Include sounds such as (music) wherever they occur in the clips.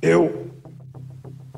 Eu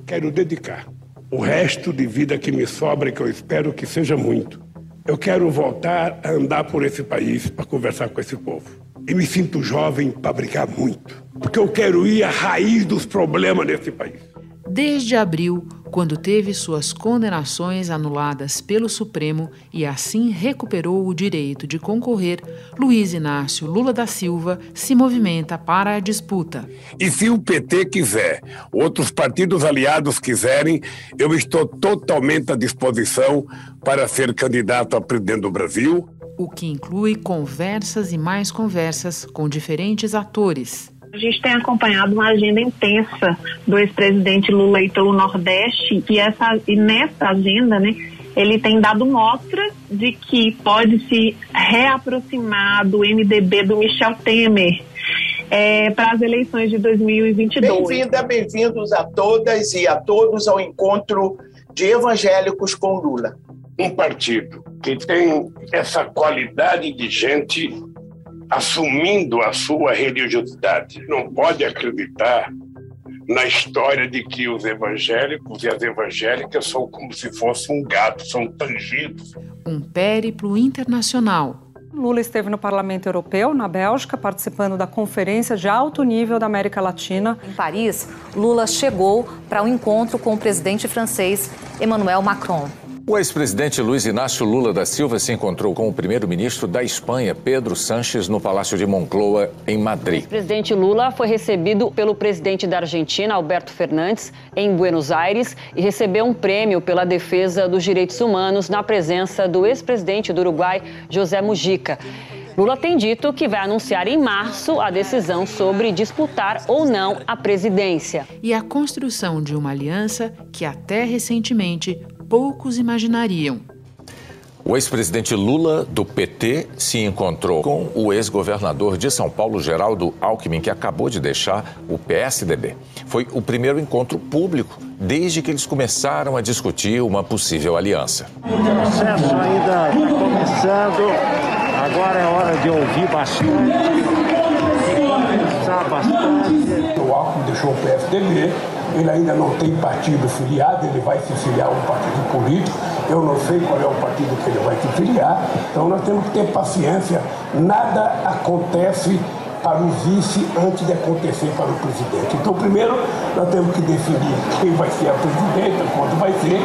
quero dedicar o resto de vida que me sobra, que eu espero que seja muito. Eu quero voltar a andar por esse país para conversar com esse povo. E me sinto jovem para brigar muito, porque eu quero ir à raiz dos problemas desse país. Desde abril, quando teve suas condenações anuladas pelo Supremo e assim recuperou o direito de concorrer, Luiz Inácio Lula da Silva se movimenta para a disputa. E se o PT quiser, outros partidos aliados quiserem, eu estou totalmente à disposição para ser candidato a presidente do Brasil. O que inclui conversas e mais conversas com diferentes atores. A gente tem acompanhado uma agenda intensa do ex-presidente Lula pelo Nordeste e, essa, e nessa agenda, né, ele tem dado mostra de que pode se reaproximar do MDB do Michel Temer é, para as eleições de 2022. Bem-vinda, bem-vindos a todas e a todos ao encontro de evangélicos com Lula. Um partido que tem essa qualidade de gente assumindo a sua religiosidade. Não pode acreditar na história de que os evangélicos e as evangélicas são como se fosse um gato, são tangidos. Um périplo internacional. Lula esteve no Parlamento Europeu, na Bélgica, participando da Conferência de Alto Nível da América Latina. Em Paris, Lula chegou para um encontro com o presidente francês Emmanuel Macron. O ex-presidente Luiz Inácio Lula da Silva se encontrou com o primeiro-ministro da Espanha, Pedro Sanches, no Palácio de Moncloa, em Madrid. O presidente Lula foi recebido pelo presidente da Argentina, Alberto Fernandes, em Buenos Aires e recebeu um prêmio pela defesa dos direitos humanos na presença do ex-presidente do Uruguai, José Mujica. Lula tem dito que vai anunciar em março a decisão sobre disputar ou não a presidência. E a construção de uma aliança que até recentemente poucos imaginariam. O ex-presidente Lula, do PT, se encontrou com o ex-governador de São Paulo, Geraldo Alckmin, que acabou de deixar o PSDB. Foi o primeiro encontro público desde que eles começaram a discutir uma possível aliança. O processo ainda está começando, agora é hora de ouvir bastante, bastante. O Alckmin deixou o PSDB ele ainda não tem partido filiado, ele vai se filiar a um partido político. Eu não sei qual é o partido que ele vai se filiar. Então nós temos que ter paciência. Nada acontece para o vice antes de acontecer para o presidente. Então, primeiro, nós temos que definir quem vai ser a presidenta, quando vai ser,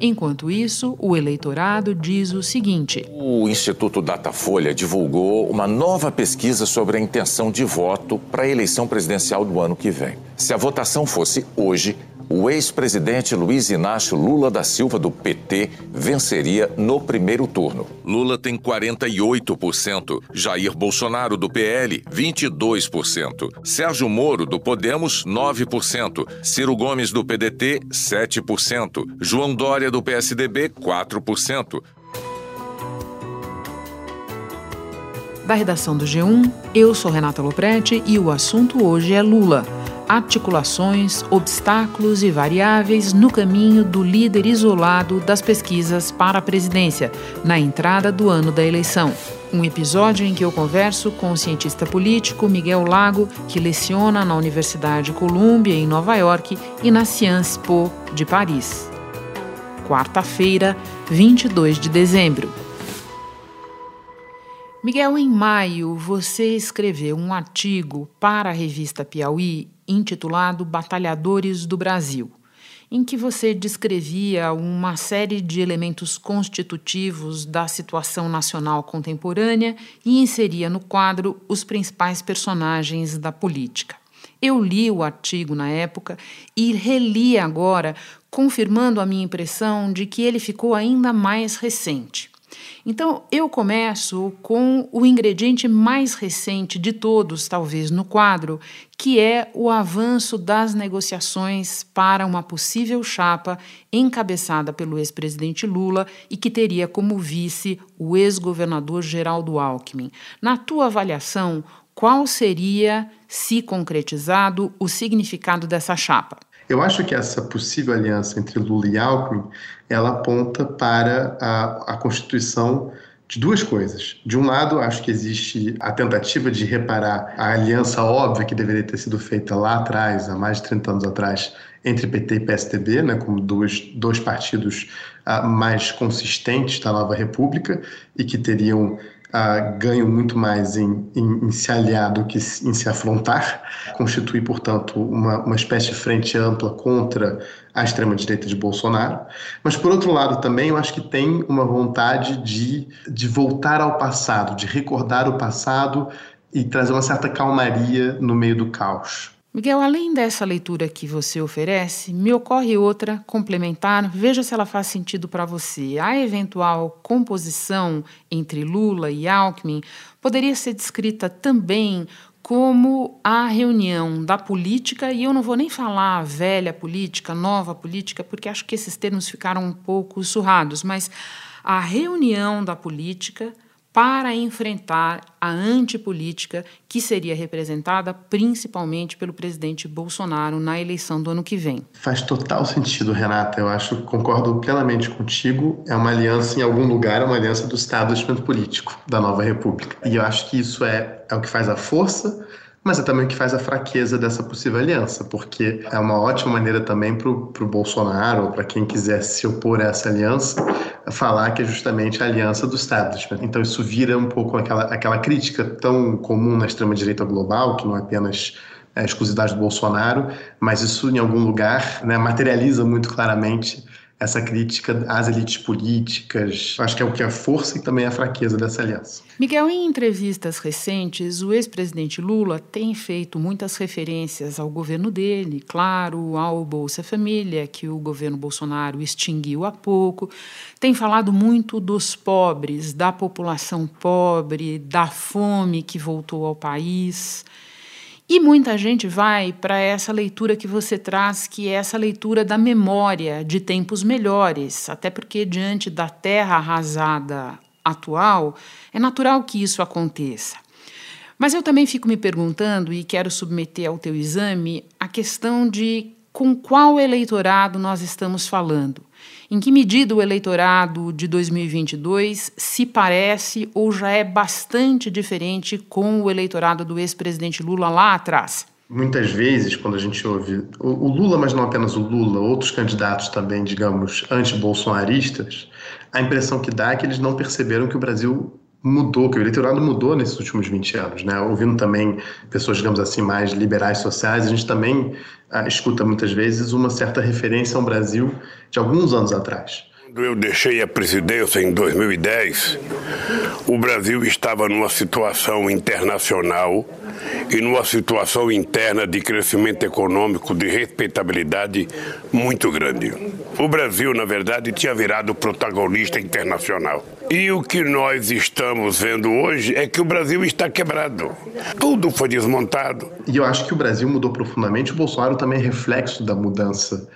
Enquanto isso, o eleitorado diz o seguinte: O Instituto Datafolha divulgou uma nova pesquisa sobre a intenção de voto para a eleição presidencial do ano que vem. Se a votação fosse hoje, o ex-presidente Luiz Inácio Lula da Silva, do PT, venceria no primeiro turno. Lula tem 48%, Jair Bolsonaro, do PL, 22%, Sérgio Moro, do Podemos, 9%, Ciro Gomes, do PDT, 7%, João Dória, do PSDB, 4%. Da redação do G1, eu sou Renata Loprete e o assunto hoje é Lula articulações, obstáculos e variáveis no caminho do líder isolado das pesquisas para a presidência, na entrada do ano da eleição. Um episódio em que eu converso com o cientista político Miguel Lago, que leciona na Universidade Columbia, em Nova York, e na Sciences Po, de Paris. Quarta-feira, 22 de dezembro. Miguel, em maio, você escreveu um artigo para a revista Piauí intitulado Batalhadores do Brasil, em que você descrevia uma série de elementos constitutivos da situação nacional contemporânea e inseria no quadro os principais personagens da política. Eu li o artigo na época e reli agora, confirmando a minha impressão de que ele ficou ainda mais recente. Então, eu começo com o ingrediente mais recente de todos, talvez, no quadro, que é o avanço das negociações para uma possível chapa encabeçada pelo ex-presidente Lula e que teria como vice o ex-governador Geraldo Alckmin. Na tua avaliação, qual seria, se concretizado, o significado dessa chapa? Eu acho que essa possível aliança entre Lula e Alckmin, ela aponta para a, a constituição de duas coisas. De um lado, acho que existe a tentativa de reparar a aliança óbvia que deveria ter sido feita lá atrás, há mais de 30 anos atrás, entre PT e PSDB, né, como dois, dois partidos uh, mais consistentes da nova República e que teriam uh, ganho muito mais em, em, em, se aliar do que em se afrontar, constitui, portanto, uma, uma espécie de frente ampla contra a extrema-direita de Bolsonaro. Mas, por outro lado, também eu acho que tem uma vontade de, de voltar ao passado, de recordar o passado e trazer uma certa calmaria no meio do caos. Miguel, além dessa leitura que você oferece, me ocorre outra complementar. Veja se ela faz sentido para você. A eventual composição entre Lula e Alckmin poderia ser descrita também como a reunião da política, e eu não vou nem falar velha política, nova política, porque acho que esses termos ficaram um pouco surrados, mas a reunião da política para enfrentar a antipolítica que seria representada principalmente pelo presidente Bolsonaro na eleição do ano que vem. Faz total sentido, Renata. Eu acho, concordo plenamente contigo. É uma aliança em algum lugar, é uma aliança do establishment político da nova república. E eu acho que isso é, é o que faz a força mas é também o que faz a fraqueza dessa possível aliança, porque é uma ótima maneira também para o Bolsonaro, ou para quem quiser se opor a essa aliança, falar que é justamente a aliança do establishment. Então isso vira um pouco aquela, aquela crítica tão comum na extrema-direita global, que não é apenas a exclusividade do Bolsonaro, mas isso em algum lugar né, materializa muito claramente essa crítica às elites políticas. Acho que é o que é a força e também a fraqueza dessa aliança. Miguel, em entrevistas recentes, o ex-presidente Lula tem feito muitas referências ao governo dele, claro, ao Bolsa Família, que o governo Bolsonaro extinguiu há pouco. Tem falado muito dos pobres, da população pobre, da fome que voltou ao país. E muita gente vai para essa leitura que você traz, que é essa leitura da memória de tempos melhores, até porque diante da terra arrasada atual, é natural que isso aconteça. Mas eu também fico me perguntando e quero submeter ao teu exame a questão de com qual eleitorado nós estamos falando. Em que medida o eleitorado de 2022 se parece ou já é bastante diferente com o eleitorado do ex-presidente Lula lá atrás? Muitas vezes, quando a gente ouve o Lula, mas não apenas o Lula, outros candidatos também, digamos, anti-bolsonaristas, a impressão que dá é que eles não perceberam que o Brasil mudou, que o eleitorado mudou nesses últimos 20 anos, né? Ouvindo também pessoas, digamos assim, mais liberais sociais, a gente também ah, escuta muitas vezes uma certa referência ao Brasil de alguns anos atrás. Quando eu deixei a presidência em 2010, o Brasil estava numa situação internacional e numa situação interna de crescimento econômico, de respeitabilidade muito grande. O Brasil, na verdade, tinha virado protagonista internacional. E o que nós estamos vendo hoje é que o Brasil está quebrado. Tudo foi desmontado. E eu acho que o Brasil mudou profundamente. O Bolsonaro também é reflexo da mudança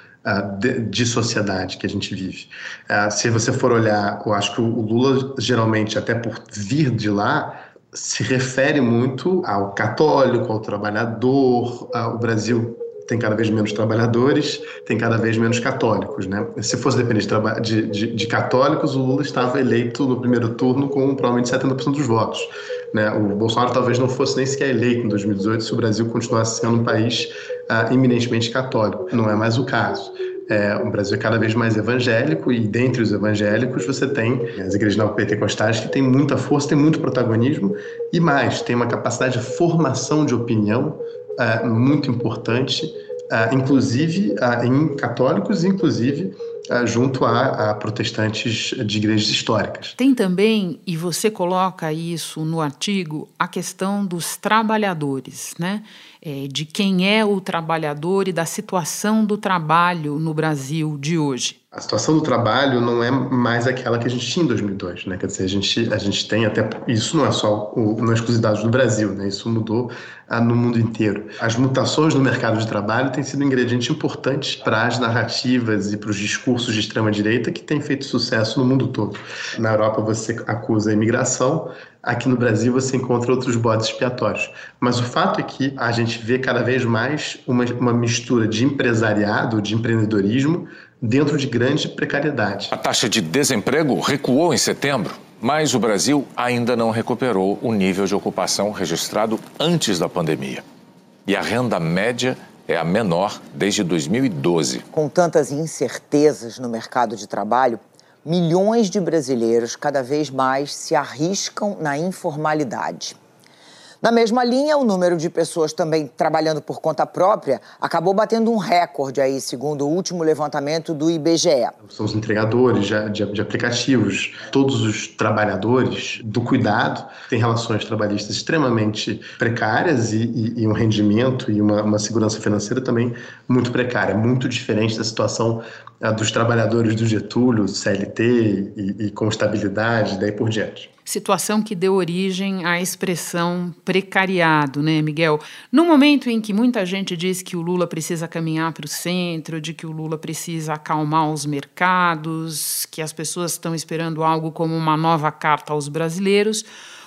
de, de, sociedade que a gente vive. Uh, se você for olhar, eu acho que o Lula, geralmente, até por vir de lá, se refere muito ao católico, ao trabalhador. Uh, o Brasil tem cada vez menos trabalhadores, tem cada vez menos católicos. Né? Se fosse depender de, de, de, de católicos, o Lula estava eleito no primeiro turno com provavelmente 70% dos votos. Né? O Bolsonaro talvez não fosse nem sequer eleito em 2018 se o Brasil continuasse sendo um país ah, eminentemente católico. Não é mais o caso. É, o Brasil é cada vez mais evangélico e dentre os evangélicos você tem as igrejas neopentecostais que têm muita força, têm muito protagonismo e mais, tem uma capacidade de formação de opinião uh, muito importante, uh, inclusive uh, em católicos, inclusive junto a, a, protestantes de igrejas históricas. Tem também, e você coloca isso no artigo, a questão dos trabalhadores, né? É, de quem é o trabalhador e da situação do trabalho no Brasil de hoje a situação do trabalho não é mais aquela que a gente tinha em 2002, né? Quer dizer, a gente, a gente tem até isso não é só o, não é exclusividade do Brasil, né? Isso mudou ah, no mundo inteiro. As mutações no mercado de trabalho têm sido um ingrediente importante para as narrativas e para os discursos de extrema direita que têm feito sucesso no mundo todo. Na Europa você acusa a imigração, aqui no Brasil você encontra outros bodes expiatórios. Mas o fato é que a gente vê cada vez mais uma, uma mistura de empresariado, de empreendedorismo dentro de grande precariedade. A taxa de desemprego recuou em setembro. Mas o Brasil ainda não recuperou o nível de ocupação registrado antes da pandemia. E a renda média é a menor desde 2012. Com tantas incertezas no mercado de trabalho, milhões de brasileiros cada vez mais se arriscam na informalidade. Na mesma linha, o número de pessoas também trabalhando por conta própria acabou batendo um recorde aí, segundo o último levantamento do IBGE. São os entregadores de, de, de aplicativos, todos os trabalhadores do cuidado têm relações trabalhistas extremamente precárias e, e, e um rendimento e uma, uma, segurança financeira também muito precária, muito diferente da situação uh, dos trabalhadores do Getúlio, CLT e, e com estabilidade, daí por diante situação que deu origem à expressão precariado, né, Miguel? No momento em que muita gente diz que o Lula precisa caminhar para o centro, de que o Lula precisa acalmar os mercados, que as pessoas estão esperando algo como uma nova carta aos brasileiros,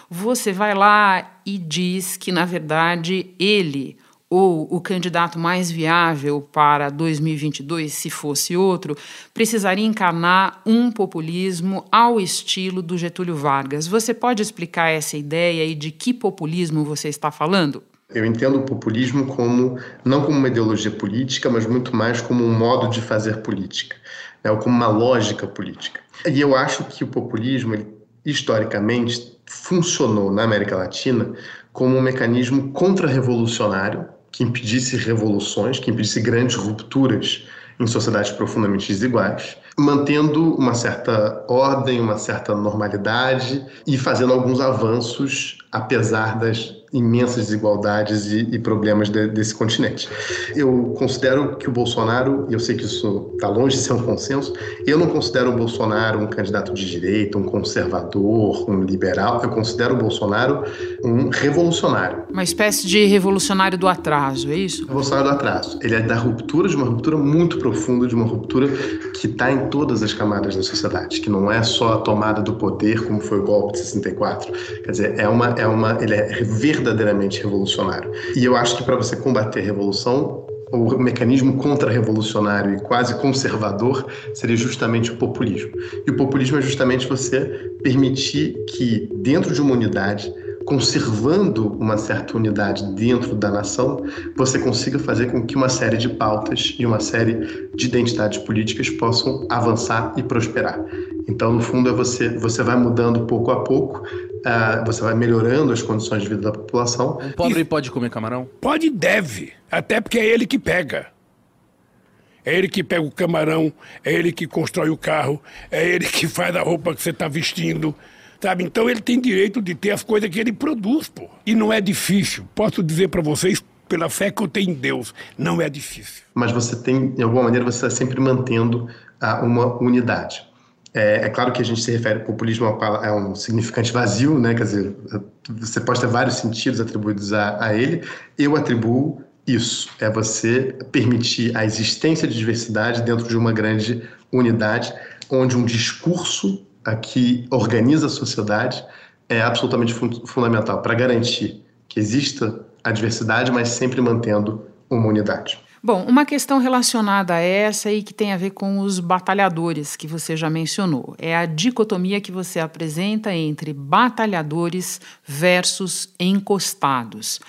você vai lá e diz que, na verdade, ele ou o candidato mais viável para 2022, se fosse outro, precisaria encarnar um populismo ao estilo do Getúlio Vargas. Você pode explicar essa ideia e de que populismo você está falando? Eu entendo o populismo como não como uma ideologia política, mas muito mais como um modo de fazer política, né, ou como uma lógica política. E eu acho que o populismo, ele, historicamente, funcionou na América Latina como um mecanismo contra-revolucionário que impedisse revoluções, que impedisse grandes rupturas em sociedades profundamente desiguais, mantendo uma certa ordem, uma certa normalidade e fazendo alguns avanços apesar das imensas desigualdades e, e problemas de, desse continente. Eu considero que o Bolsonaro, e eu sei que isso está longe de ser um consenso, eu não considero o Bolsonaro um candidato de direita, um conservador, um liberal, eu considero o Bolsonaro um revolucionário. Uma espécie de revolucionário do atraso, é isso? Revolucionário do atraso. Ele é da ruptura, de uma ruptura muito profunda, de uma ruptura que está em todas as camadas da sociedade, que não é só a tomada do poder, como foi o golpe de 64. Quer dizer, é uma, é uma, ele é verdadeiramente revolucionário. E eu acho que para você combater a revolução, o mecanismo contra-revolucionário e quase conservador seria justamente o populismo. E o populismo é justamente você permitir que, dentro de uma unidade, conservando uma certa unidade dentro da nação, você consiga fazer com que uma série de pautas e uma série de identidades políticas possam avançar e prosperar. Então, no fundo, é você, você vai mudando pouco a pouco, uh, você vai melhorando as condições de vida da população. Um pobre e... pode comer camarão? Pode e deve, até porque é ele que pega. É ele que pega o camarão, é ele que constrói o carro, é ele que (laughs) faz a roupa que você está vestindo. Sabe? Então ele tem direito de ter as coisas que ele produz, pô. E não é difícil. Posso dizer para vocês, pela fé que eu tenho em Deus, não é difícil. Mas você tem, de alguma maneira, você está sempre mantendo uh, uma unidade. É, é, claro que a gente se refere ao populismo é um significante vazio, né? Quer dizer, você pode ter vários sentidos atribuídos a, a ele. Eu atribuo isso, é você permitir a existência de diversidade dentro de uma grande unidade, onde um discurso que organiza a sociedade é absolutamente fundamental para garantir que exista a diversidade, mas sempre mantendo uma unidade. Bom, uma questão relacionada a essa e que tem a ver com os batalhadores que você já mencionou. É a dicotomia que você apresenta entre batalhadores versus encostados.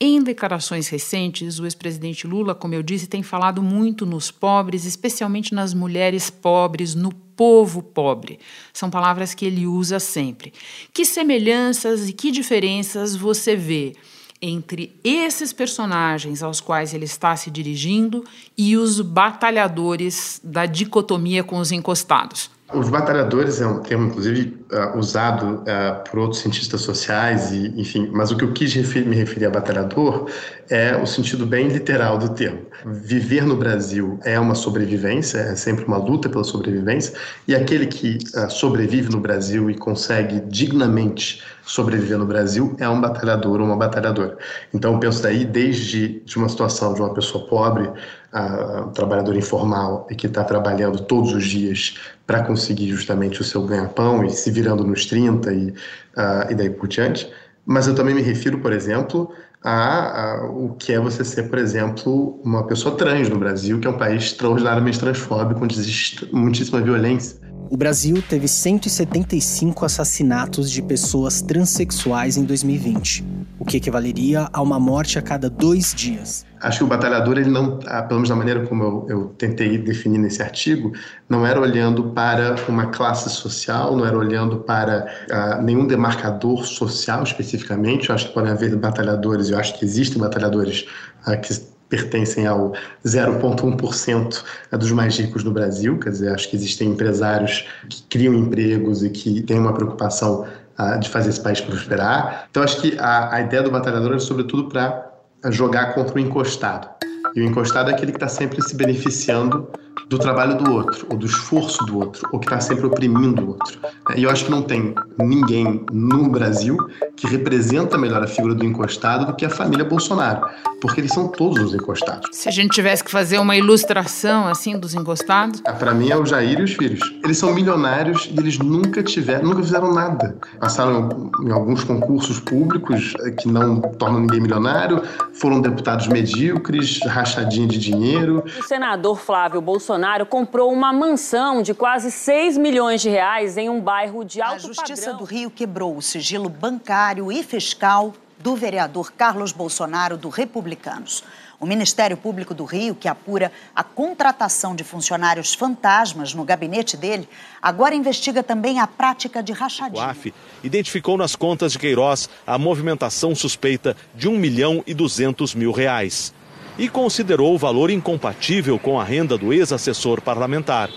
Em declarações recentes, o ex-presidente Lula, como eu disse, tem falado muito nos pobres, especialmente nas mulheres pobres, no povo pobre. São palavras que ele usa sempre. Que semelhanças e que diferenças você vê entre esses personagens aos quais ele está se dirigindo e os batalhadores da dicotomia com os encostados? Os batalhadores é um termo, inclusive, uh, usado uh, por outros cientistas sociais, e, enfim, mas o que eu quis refer me referir a batalhador é o sentido bem literal do termo. Viver no Brasil é uma sobrevivência, é sempre uma luta pela sobrevivência, e aquele que uh, sobrevive no Brasil e consegue dignamente sobreviver no Brasil é um batalhador ou uma batalhadora. Então, eu penso daí desde de uma situação de uma pessoa pobre, a, trabalhador informal e que está trabalhando todos os dias para conseguir justamente o seu ganha-pão e se virando nos 30 e, uh, e daí por diante. Mas eu também me refiro, por exemplo, a, a, o que é você ser, por exemplo, uma pessoa trans no Brasil, que é um país extraordinariamente transfóbico, existe muitíssima violência. O Brasil teve 175 assassinatos de pessoas transexuais em 2020, o que equivaleria a uma morte a cada dois dias. Acho que o batalhador, ele não, ah, pelo menos da maneira como eu, eu tentei definir nesse artigo, não era olhando para uma classe social, não era olhando para uh, nenhum demarcador social especificamente. Eu acho que podem haver batalhadores, eu acho que existem batalhadores uh, que pertencem ao 0,1% dos mais ricos do Brasil. Quer dizer, acho que existem empresários que criam empregos e que têm uma preocupação uh, de fazer esse país prosperar. Então, acho que a, a ideia do batalhador é, sobretudo, para jogar contra o encostado. E o encostado é aquele que está sempre se beneficiando do trabalho do outro, ou do esforço do outro, ou que está sempre oprimindo o outro. E eu acho que não tem ninguém no Brasil que representa melhor a figura do encostado do que a família Bolsonaro, porque eles são todos os encostados. Se a gente tivesse que fazer uma ilustração assim dos encostados, ah, para mim é o Jair e os filhos. Eles são milionários e eles nunca tiveram, nunca fizeram nada. Passaram em alguns concursos públicos eh, que não tornam ninguém milionário, foram deputados medíocres, rachadinho de dinheiro. O senador Flávio Bolsonaro comprou uma mansão de quase 6 milhões de reais em um bairro de alto A Justiça padrão. do Rio quebrou o sigilo bancário e fiscal do vereador Carlos Bolsonaro do Republicanos. O Ministério Público do Rio, que apura a contratação de funcionários fantasmas no gabinete dele, agora investiga também a prática de rachadinha. O AF identificou nas contas de Queiroz a movimentação suspeita de 1 milhão e 200 mil reais e considerou o valor incompatível com a renda do ex-assessor parlamentar.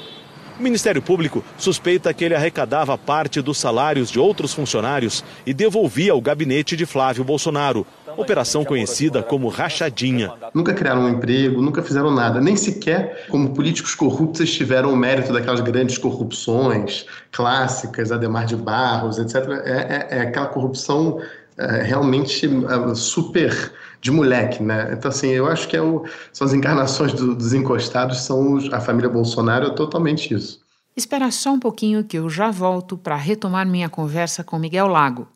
O Ministério Público suspeita que ele arrecadava parte dos salários de outros funcionários e devolvia ao gabinete de Flávio Bolsonaro, operação conhecida como rachadinha. Nunca criaram um emprego, nunca fizeram nada, nem sequer como políticos corruptos tiveram o mérito daquelas grandes corrupções clássicas, Ademar de Barros, etc. É, é, é aquela corrupção é, realmente é, super de moleque, né? Então, assim, eu acho que é o, são as encarnações do, dos encostados, são os, a família Bolsonaro, é totalmente isso. Espera só um pouquinho que eu já volto para retomar minha conversa com Miguel Lago.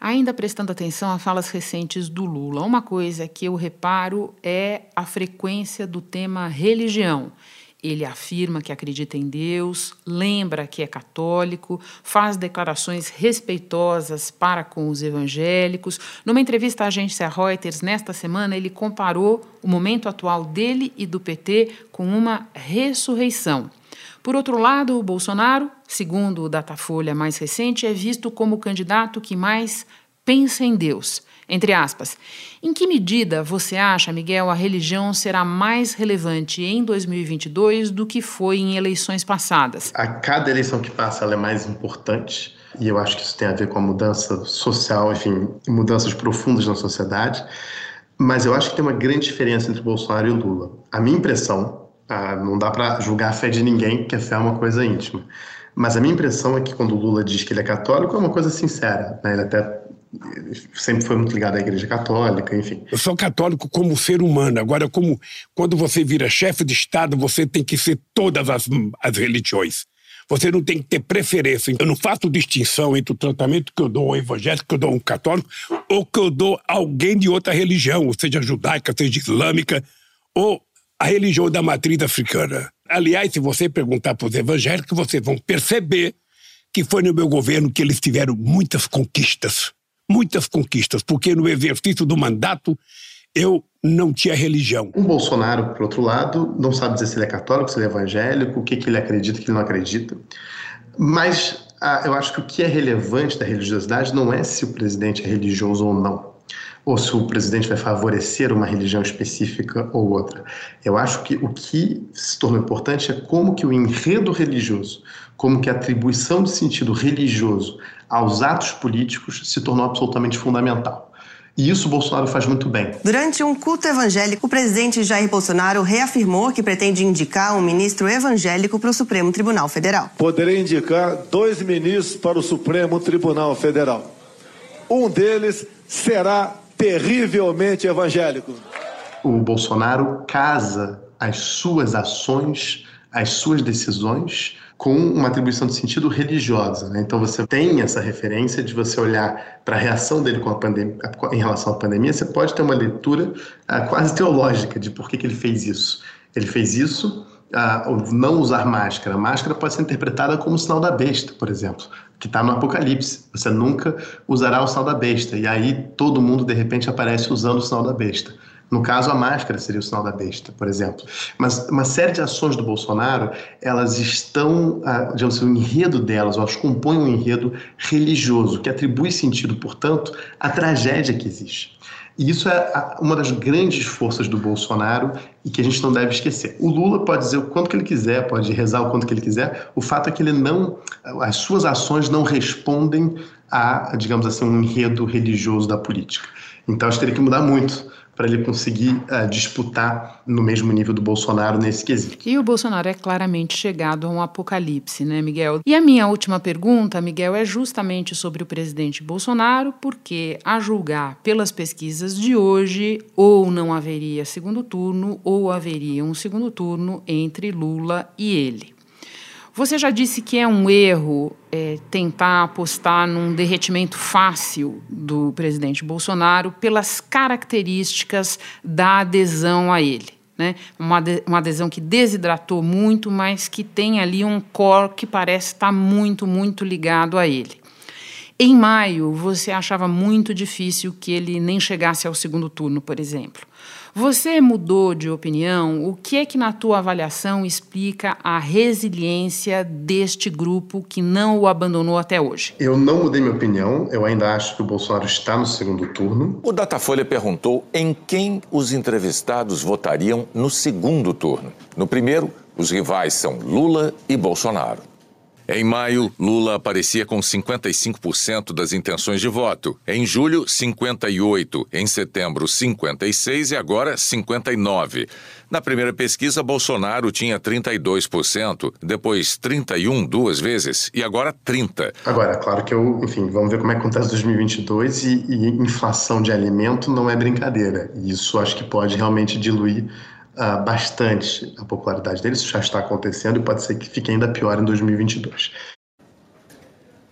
Ainda prestando atenção a falas recentes do Lula, uma coisa que eu reparo é a frequência do tema religião. Ele afirma que acredita em Deus, lembra que é católico, faz declarações respeitosas para com os evangélicos. Numa entrevista à agência Reuters nesta semana, ele comparou o momento atual dele e do PT com uma ressurreição. Por outro lado, o Bolsonaro, segundo o Datafolha mais recente, é visto como o candidato que mais pensa em Deus. Entre aspas. Em que medida você acha, Miguel, a religião será mais relevante em 2022 do que foi em eleições passadas? A cada eleição que passa, ela é mais importante. E eu acho que isso tem a ver com a mudança social, enfim, mudanças profundas na sociedade. Mas eu acho que tem uma grande diferença entre Bolsonaro e Lula. A minha impressão, ah, não dá para julgar a fé de ninguém, porque a fé é uma coisa íntima. Mas a minha impressão é que quando o Lula diz que ele é católico, é uma coisa sincera. Né? Ele até sempre foi muito ligado à Igreja Católica, enfim. Eu sou católico como ser humano. Agora, como quando você vira chefe de Estado, você tem que ser todas as, as religiões. Você não tem que ter preferência. Eu não faço distinção entre o tratamento que eu dou ao evangélico, que eu dou a um católico, ou que eu dou a alguém de outra religião, seja judaica, seja islâmica, ou a religião da matriz africana. Aliás, se você perguntar para os evangélicos, vocês vão perceber que foi no meu governo que eles tiveram muitas conquistas muitas conquistas, porque no exercício do mandato eu não tinha religião. O Bolsonaro, por outro lado, não sabe dizer se ele é católico, se ele é evangélico, o que, que ele acredita, o que ele não acredita. Mas ah, eu acho que o que é relevante da religiosidade não é se o presidente é religioso ou não, ou se o presidente vai favorecer uma religião específica ou outra. Eu acho que o que se tornou importante é como que o enredo religioso, como que a atribuição de sentido religioso aos atos políticos se tornou absolutamente fundamental. E isso o Bolsonaro faz muito bem. Durante um culto evangélico, o presidente Jair Bolsonaro reafirmou que pretende indicar um ministro evangélico para o Supremo Tribunal Federal. Poderei indicar dois ministros para o Supremo Tribunal Federal. Um deles será terrivelmente evangélico. O Bolsonaro casa as suas ações, as suas decisões com uma atribuição de sentido religiosa. Né? Então você tem essa referência de você olhar para a reação dele com a pandemia, em relação à pandemia, você pode ter uma leitura uh, quase teológica de por que, que ele fez isso. Ele fez isso não usar máscara. A máscara pode ser interpretada como sinal da besta, por exemplo, que está no Apocalipse. Você nunca usará o sinal da besta. E aí todo mundo, de repente, aparece usando o sinal da besta. No caso, a máscara seria o sinal da besta, por exemplo. Mas uma série de ações do Bolsonaro, elas estão, ah, digamos assim, o enredo delas, elas compõem um enredo religioso, que atribui sentido, portanto, à tragédia que existe. E isso é uma das grandes forças do Bolsonaro e que a gente não deve esquecer. O Lula pode dizer o quanto que ele quiser, pode rezar o quanto que ele quiser, o fato é que ele não, as suas ações não respondem a, digamos assim, um enredo religioso da política. Então, acho que teria que mudar muito para ele conseguir uh, disputar no mesmo nível do Bolsonaro nesse quesito. E o Bolsonaro é claramente chegado a um apocalipse, né, Miguel? E a minha última pergunta, Miguel, é justamente sobre o presidente Bolsonaro, porque, a julgar pelas pesquisas de hoje, ou não haveria segundo turno, ou haveria um segundo turno entre Lula e ele. Você já disse que é um erro é, tentar apostar num derretimento fácil do presidente Bolsonaro pelas características da adesão a ele. Né? Uma, uma adesão que desidratou muito, mas que tem ali um core que parece estar muito, muito ligado a ele. Em maio, você achava muito difícil que ele nem chegasse ao segundo turno, por exemplo. Você mudou de opinião? O que é que, na tua avaliação, explica a resiliência deste grupo que não o abandonou até hoje? Eu não mudei minha opinião. Eu ainda acho que o Bolsonaro está no segundo turno. O Datafolha perguntou em quem os entrevistados votariam no segundo turno. No primeiro, os rivais são Lula e Bolsonaro. Em maio, Lula aparecia com 55% das intenções de voto. Em julho, 58%. Em setembro, 56% e agora 59%. Na primeira pesquisa, Bolsonaro tinha 32%, depois 31% duas vezes e agora 30%. Agora, claro que eu, enfim, vamos ver como é que acontece 2022 e, e inflação de alimento não é brincadeira. Isso acho que pode realmente diluir uh, bastante a popularidade dele, isso já está acontecendo e pode ser que fique ainda pior em 2022.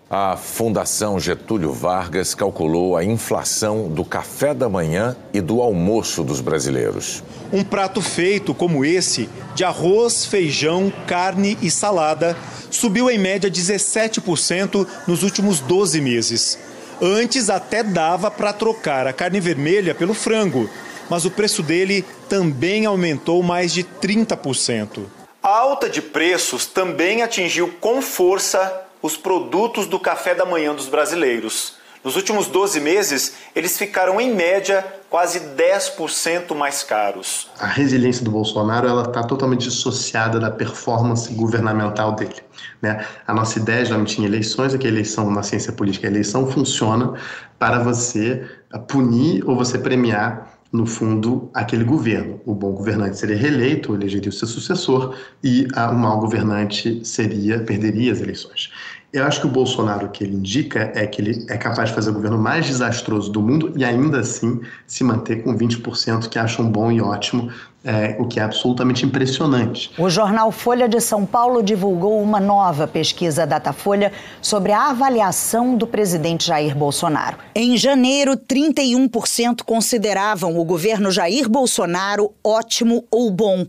A Fundação Getúlio Vargas calculou a inflação do café da manhã e do almoço dos brasileiros. Um prato feito como esse, de arroz, feijão, carne e salada, subiu em média 17% nos últimos 12 meses. Antes até dava para trocar a carne vermelha pelo frango, mas o preço dele também aumentou mais de 30%. A alta de preços também atingiu com força os produtos do café da manhã dos brasileiros. Nos últimos 12 meses, eles ficaram, em média, quase 10% mais caros. A resiliência do Bolsonaro está totalmente dissociada da performance governamental dele. Né? A nossa ideia, geralmente, em eleições, é que a eleição, na ciência política, a eleição funciona para você punir ou você premiar no fundo, aquele governo. O bom governante seria reeleito, elegeria o seu sucessor, e o mau governante seria perderia as eleições. Eu acho que o Bolsonaro, o que ele indica é que ele é capaz de fazer o governo mais desastroso do mundo e ainda assim se manter com 20% que acham bom e ótimo, é, o que é absolutamente impressionante. O jornal Folha de São Paulo divulgou uma nova pesquisa Datafolha sobre a avaliação do presidente Jair Bolsonaro. Em janeiro, 31% consideravam o governo Jair Bolsonaro ótimo ou bom.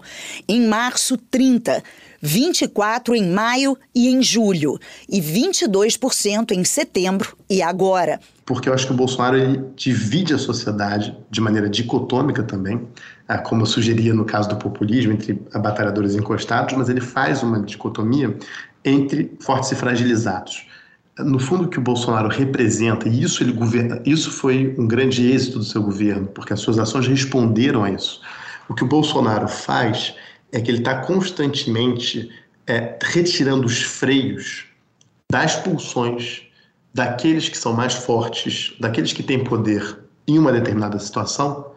Em março, 30%. 24% em maio e em julho, e 22% em setembro e agora. Porque eu acho que o Bolsonaro ele divide a sociedade de maneira dicotômica também, ah, como eu sugeria no caso do populismo, entre batalhadores encostados, mas ele faz uma dicotomia entre fortes e fragilizados. No fundo, o que o Bolsonaro representa, e isso, ele governa, isso foi um grande êxito do seu governo, porque as suas ações responderam a isso. O que o Bolsonaro faz é que ele está constantemente é, retirando os freios das pulsões daqueles que são mais fortes, daqueles que têm poder em uma determinada situação,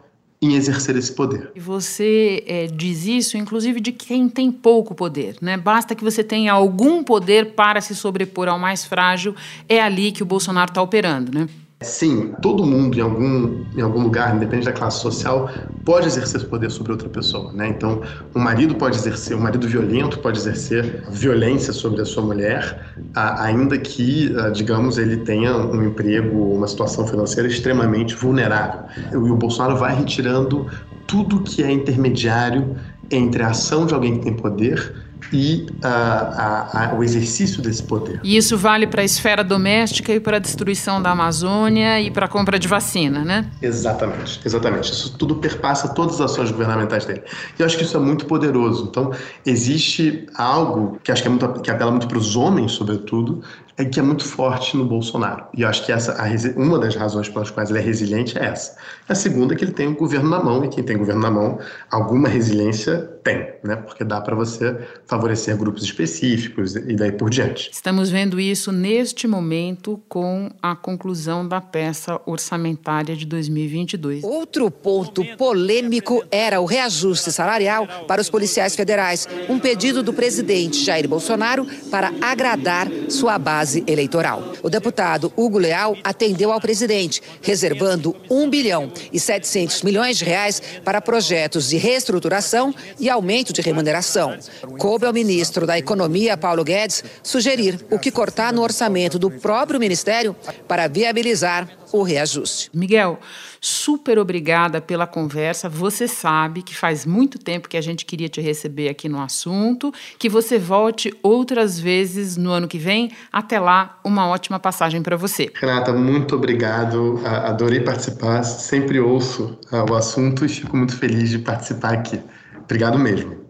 em exercer esse poder. E você é, diz isso, inclusive, de quem tem pouco poder, né? Basta que você tenha algum poder para se sobrepor ao mais frágil, é ali que o Bolsonaro está operando, né? Sim, todo mundo em algum, em algum lugar, independente da classe social, pode exercer poder sobre outra pessoa, né? Então, um marido pode exercer, um marido violento pode exercer violência sobre a sua mulher, ainda que, ah, digamos, ele tenha um emprego uma situação financeira extremamente vulnerável. E o Bolsonaro vai retirando tudo que é intermediário entre a ação de alguém que tem poder e a, a, o exercício desse poder. E isso vale para a esfera doméstica e para a destruição da Amazônia e para a compra de vacina, né? Exatamente, exatamente. Isso tudo perpassa todas as ações governamentais dele. E eu acho que isso é muito poderoso. Então, existe algo que acho que, é muito, que apela muito para os homens, sobretudo, é que é muito forte no Bolsonaro. E eu acho que essa, uma das razões pelas quais ele é resiliente é essa. A segunda é que ele tem o governo na mão, e quem tem governo na mão, alguma resiliência tem, né? Porque dá para você favorecer grupos específicos e daí por diante. Estamos vendo isso neste momento com a conclusão da peça orçamentária de 2022. Outro ponto polêmico era o reajuste salarial para os policiais federais, um pedido do presidente Jair Bolsonaro para agradar sua base base eleitoral. O deputado Hugo Leal atendeu ao presidente, reservando 1 bilhão e 700 milhões de reais para projetos de reestruturação e aumento de remuneração. Coube ao ministro da Economia, Paulo Guedes, sugerir o que cortar no orçamento do próprio ministério para viabilizar o reajuste. Miguel, super obrigada pela conversa. Você sabe que faz muito tempo que a gente queria te receber aqui no assunto, que você volte outras vezes no ano que vem. Até lá, uma ótima passagem para você. Renata, muito obrigado. Adorei participar. Sempre ouço ah, o assunto e fico muito feliz de participar aqui. Obrigado mesmo.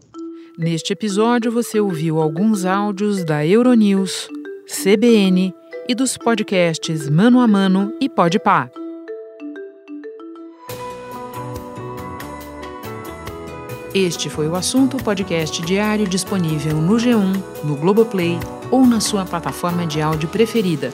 Neste episódio, você ouviu alguns áudios da Euronews, CBN e dos podcasts Mano a Mano e Pode Pá. Este foi o assunto podcast diário disponível no G1, no Globoplay ou na sua plataforma de áudio preferida.